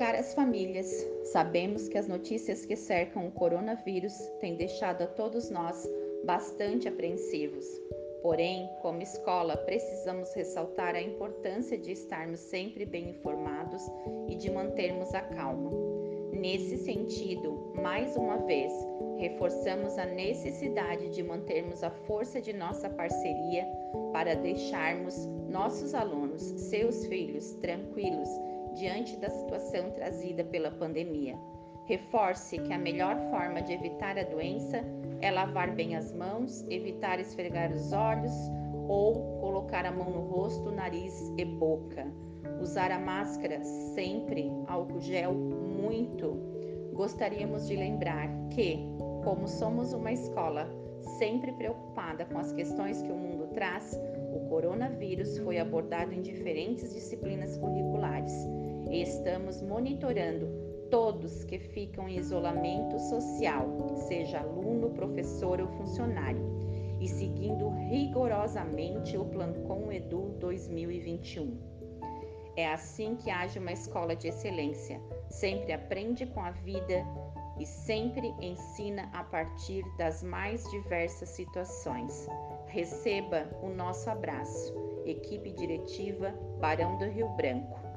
Caras famílias, sabemos que as notícias que cercam o coronavírus têm deixado a todos nós bastante apreensivos. Porém, como escola, precisamos ressaltar a importância de estarmos sempre bem informados e de mantermos a calma. Nesse sentido, mais uma vez, reforçamos a necessidade de mantermos a força de nossa parceria para deixarmos nossos alunos, seus filhos, tranquilos diante da situação trazida pela pandemia. Reforce que a melhor forma de evitar a doença é lavar bem as mãos, evitar esfregar os olhos ou colocar a mão no rosto, nariz e boca. Usar a máscara sempre, álcool gel muito. Gostaríamos de lembrar que, como somos uma escola sempre preocupada com as questões que o mundo traz, o coronavírus foi abordado em diferentes disciplinas curriculares e estamos monitorando todos que ficam em isolamento social, seja aluno, professor ou funcionário, e seguindo rigorosamente o Plancom Edu 2021. É assim que age uma escola de excelência, sempre aprende com a vida e sempre ensina a partir das mais diversas situações. Receba o nosso abraço. Equipe diretiva Barão do Rio Branco.